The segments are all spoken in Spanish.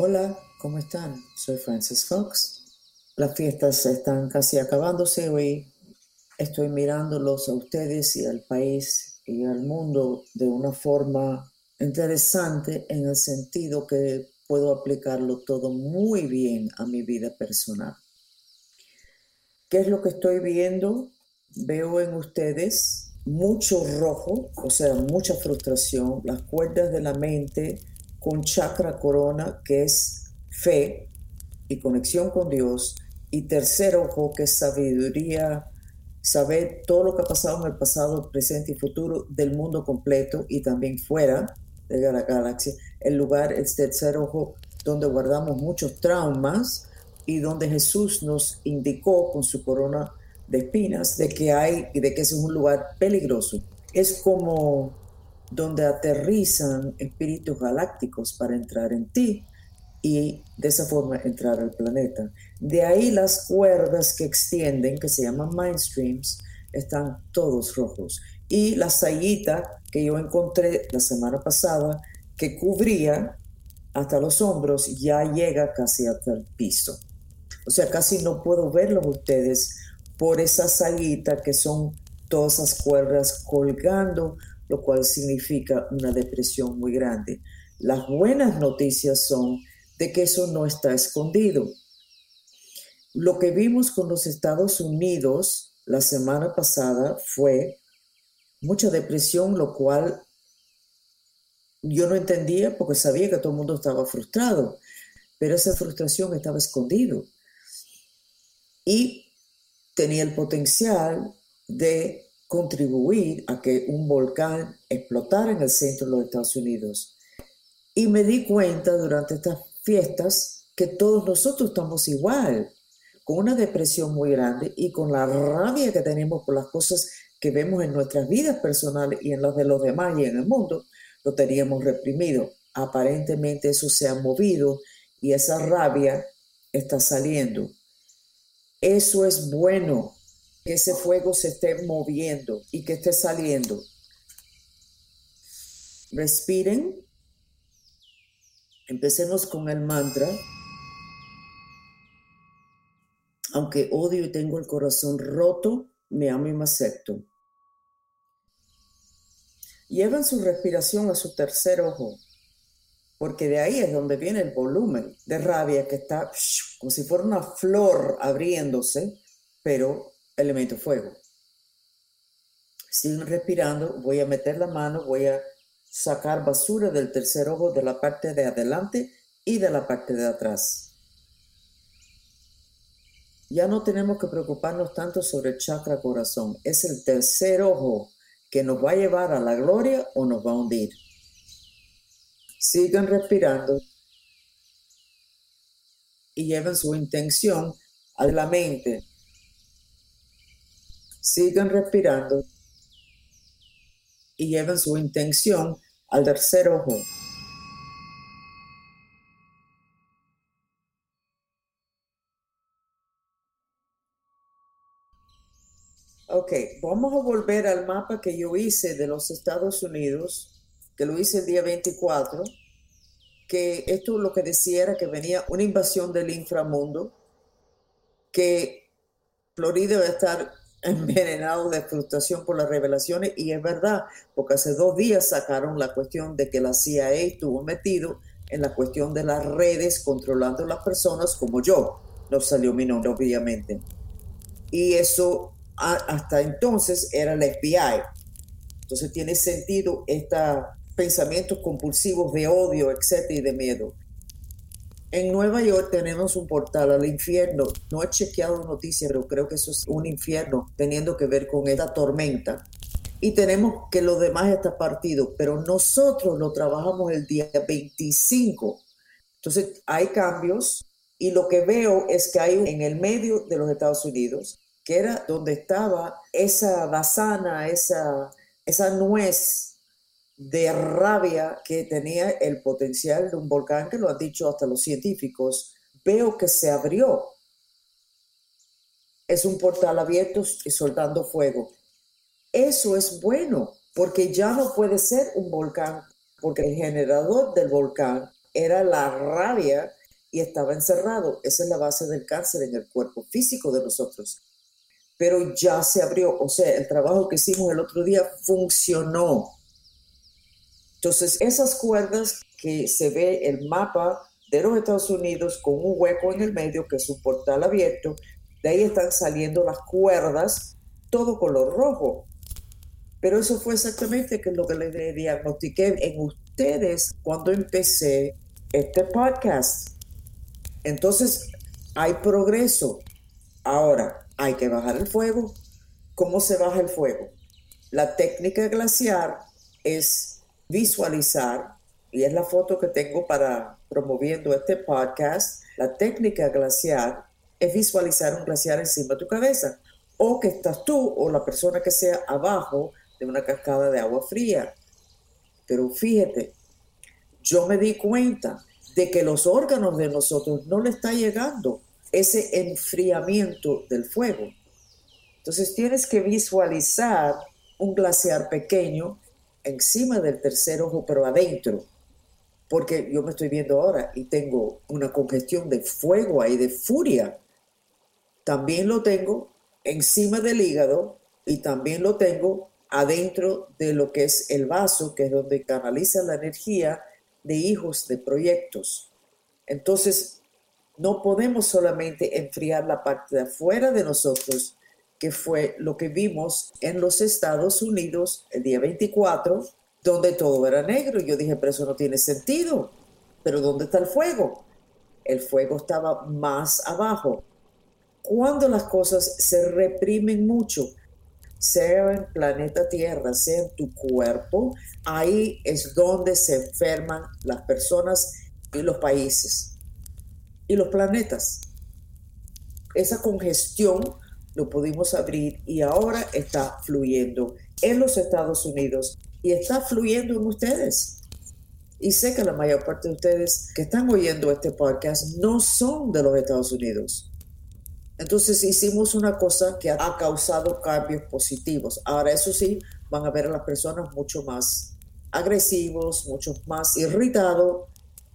Hola, ¿cómo están? Soy Francis Fox. Las fiestas están casi acabándose hoy. Estoy mirándolos a ustedes y al país y al mundo de una forma interesante en el sentido que puedo aplicarlo todo muy bien a mi vida personal. ¿Qué es lo que estoy viendo? Veo en ustedes mucho rojo, o sea, mucha frustración, las cuerdas de la mente con chakra corona, que es fe y conexión con Dios, y tercer ojo, que es sabiduría, saber todo lo que ha pasado en el pasado, presente y futuro del mundo completo y también fuera de la galaxia. El lugar, el tercer ojo, donde guardamos muchos traumas y donde Jesús nos indicó con su corona de espinas de que hay y de que es un lugar peligroso. Es como donde aterrizan espíritus galácticos para entrar en ti y de esa forma entrar al planeta. De ahí las cuerdas que extienden, que se llaman mind streams, están todos rojos. Y la sayita que yo encontré la semana pasada, que cubría hasta los hombros, ya llega casi hasta el piso. O sea, casi no puedo verlos ustedes por esa sayita que son todas esas cuerdas colgando lo cual significa una depresión muy grande. Las buenas noticias son de que eso no está escondido. Lo que vimos con los Estados Unidos la semana pasada fue mucha depresión, lo cual yo no entendía porque sabía que todo el mundo estaba frustrado, pero esa frustración estaba escondido y tenía el potencial de contribuir a que un volcán explotara en el centro de los Estados Unidos. Y me di cuenta durante estas fiestas que todos nosotros estamos igual, con una depresión muy grande y con la rabia que tenemos por las cosas que vemos en nuestras vidas personales y en las de los demás y en el mundo, lo teníamos reprimido. Aparentemente eso se ha movido y esa rabia está saliendo. Eso es bueno que ese fuego se esté moviendo y que esté saliendo. Respiren. Empecemos con el mantra. Aunque odio y tengo el corazón roto, me amo y me acepto. Llevan su respiración a su tercer ojo, porque de ahí es donde viene el volumen de rabia que está como si fuera una flor abriéndose, pero elemento fuego. Siguen respirando, voy a meter la mano, voy a sacar basura del tercer ojo de la parte de adelante y de la parte de atrás. Ya no tenemos que preocuparnos tanto sobre el chakra corazón. Es el tercer ojo que nos va a llevar a la gloria o nos va a hundir. Sigan respirando y lleven su intención a la mente sigan respirando y lleven su intención al tercer ojo. Ok, vamos a volver al mapa que yo hice de los Estados Unidos, que lo hice el día 24, que esto lo que decía era que venía una invasión del inframundo, que Florida va a estar envenenado de frustración por las revelaciones y es verdad, porque hace dos días sacaron la cuestión de que la CIA estuvo metido en la cuestión de las redes controlando las personas como yo. No salió mi nombre, obviamente. Y eso hasta entonces era el FBI. Entonces tiene sentido estos pensamientos compulsivos de odio, etcétera, y de miedo. En Nueva York tenemos un portal al infierno. No he chequeado noticias, pero creo que eso es un infierno teniendo que ver con esta tormenta. Y tenemos que lo demás está partido, pero nosotros lo trabajamos el día 25. Entonces hay cambios y lo que veo es que hay en el medio de los Estados Unidos, que era donde estaba esa basana, esa, esa nuez de rabia que tenía el potencial de un volcán, que lo han dicho hasta los científicos, veo que se abrió. Es un portal abierto y soltando fuego. Eso es bueno, porque ya no puede ser un volcán, porque el generador del volcán era la rabia y estaba encerrado. Esa es la base del cáncer en el cuerpo físico de nosotros. Pero ya se abrió, o sea, el trabajo que hicimos el otro día funcionó. Entonces, esas cuerdas que se ve el mapa de los Estados Unidos con un hueco en el medio que es un portal abierto, de ahí están saliendo las cuerdas, todo color rojo. Pero eso fue exactamente lo que le diagnostiqué en ustedes cuando empecé este podcast. Entonces, hay progreso. Ahora, hay que bajar el fuego. ¿Cómo se baja el fuego? La técnica glaciar es visualizar, y es la foto que tengo para promoviendo este podcast. La técnica glaciar es visualizar un glaciar encima de tu cabeza, o que estás tú o la persona que sea abajo de una cascada de agua fría. Pero fíjate, yo me di cuenta de que los órganos de nosotros no le está llegando ese enfriamiento del fuego. Entonces tienes que visualizar un glaciar pequeño encima del tercer ojo, pero adentro. Porque yo me estoy viendo ahora y tengo una congestión de fuego ahí, de furia. También lo tengo encima del hígado y también lo tengo adentro de lo que es el vaso, que es donde canaliza la energía de hijos de proyectos. Entonces, no podemos solamente enfriar la parte de afuera de nosotros, que fue lo que vimos en los Estados Unidos el día 24, donde todo era negro. Yo dije, pero eso no tiene sentido. Pero ¿dónde está el fuego? El fuego estaba más abajo. Cuando las cosas se reprimen mucho, sea en planeta Tierra, sea en tu cuerpo, ahí es donde se enferman las personas y los países y los planetas. Esa congestión lo pudimos abrir y ahora está fluyendo en los Estados Unidos y está fluyendo en ustedes. Y sé que la mayor parte de ustedes que están oyendo este podcast no son de los Estados Unidos. Entonces hicimos una cosa que ha causado cambios positivos. Ahora, eso sí, van a ver a las personas mucho más agresivos, mucho más irritados,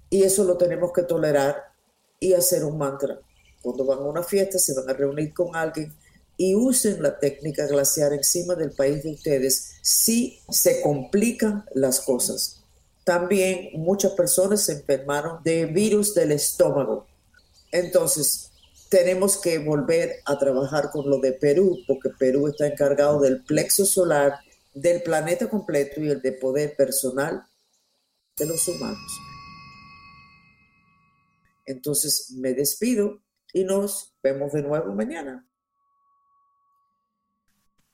y eso lo tenemos que tolerar y hacer un mantra. Cuando van a una fiesta, se van a reunir con alguien y usen la técnica glaciar encima del país de ustedes si se complican las cosas. También muchas personas se enfermaron de virus del estómago. Entonces, tenemos que volver a trabajar con lo de Perú, porque Perú está encargado del plexo solar, del planeta completo y el de poder personal de los humanos. Entonces me despido y nos vemos de nuevo mañana.